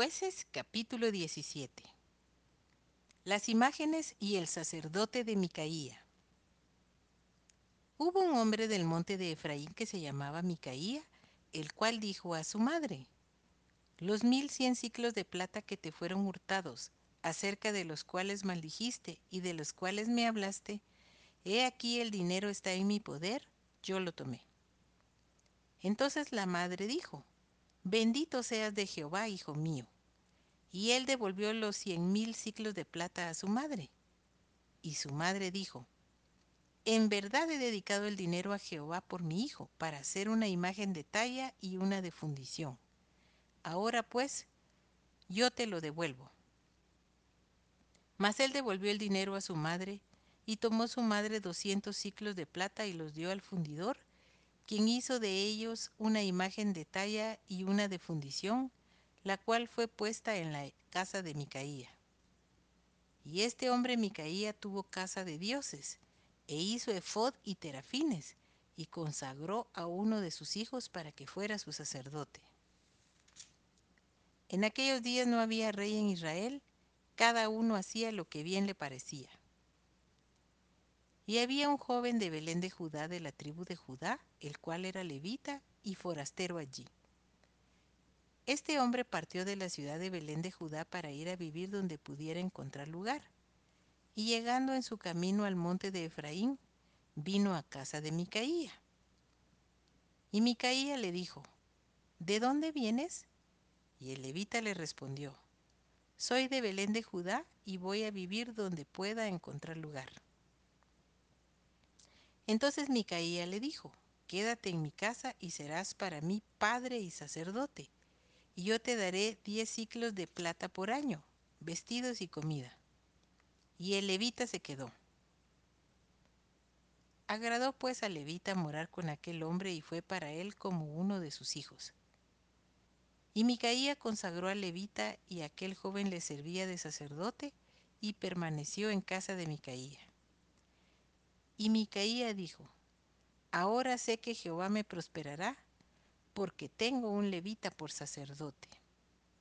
Jueces capítulo 17 Las imágenes y el sacerdote de Micaía Hubo un hombre del monte de Efraín que se llamaba Micaía, el cual dijo a su madre, Los mil cien ciclos de plata que te fueron hurtados, acerca de los cuales maldijiste y de los cuales me hablaste, he aquí el dinero está en mi poder, yo lo tomé. Entonces la madre dijo, Bendito seas de Jehová, hijo mío. Y él devolvió los cien mil ciclos de plata a su madre. Y su madre dijo, En verdad he dedicado el dinero a Jehová por mi hijo, para hacer una imagen de talla y una de fundición. Ahora pues, yo te lo devuelvo. Mas él devolvió el dinero a su madre, y tomó su madre doscientos ciclos de plata y los dio al fundidor, quien hizo de ellos una imagen de talla y una de fundición, la cual fue puesta en la casa de Micaía. Y este hombre Micaía tuvo casa de dioses, e hizo efod y terafines, y consagró a uno de sus hijos para que fuera su sacerdote. En aquellos días no había rey en Israel, cada uno hacía lo que bien le parecía. Y había un joven de Belén de Judá, de la tribu de Judá, el cual era levita y forastero allí. Este hombre partió de la ciudad de Belén de Judá para ir a vivir donde pudiera encontrar lugar. Y llegando en su camino al monte de Efraín, vino a casa de Micaía. Y Micaía le dijo, ¿De dónde vienes? Y el levita le respondió, Soy de Belén de Judá y voy a vivir donde pueda encontrar lugar. Entonces Micaía le dijo, Quédate en mi casa y serás para mí padre y sacerdote, y yo te daré diez ciclos de plata por año, vestidos y comida. Y el levita se quedó. Agradó pues al levita morar con aquel hombre y fue para él como uno de sus hijos. Y Micaía consagró al levita y aquel joven le servía de sacerdote y permaneció en casa de Micaía. Y Micaía dijo, Ahora sé que Jehová me prosperará, porque tengo un levita por sacerdote.